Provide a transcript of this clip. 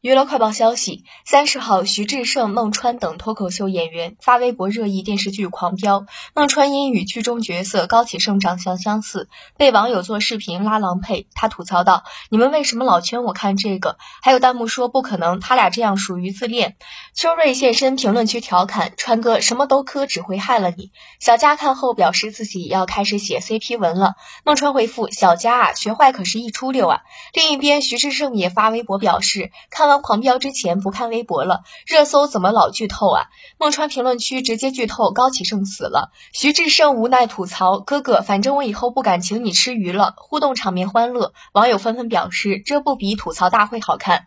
娱乐快报消息：三十号，徐志胜、孟川等脱口秀演员发微博热议电视剧《狂飙》。孟川因与剧中角色高启盛长相相似，被网友做视频拉郎配。他吐槽道：“你们为什么老圈我看这个？”还有弹幕说：“不可能，他俩这样属于自恋。”秋瑞现身评论区调侃：“川哥什么都磕，只会害了你。”小佳看后表示自己要开始写 CP 文了。孟川回复：“小佳啊，学坏可是一出溜啊。”另一边，徐志胜也发微博表示：“看。”狂飙之前不看微博了，热搜怎么老剧透啊？孟川评论区直接剧透高启盛死了，徐志胜无奈吐槽：“哥哥，反正我以后不敢请你吃鱼了。”互动场面欢乐，网友纷纷表示：“这不比吐槽大会好看。”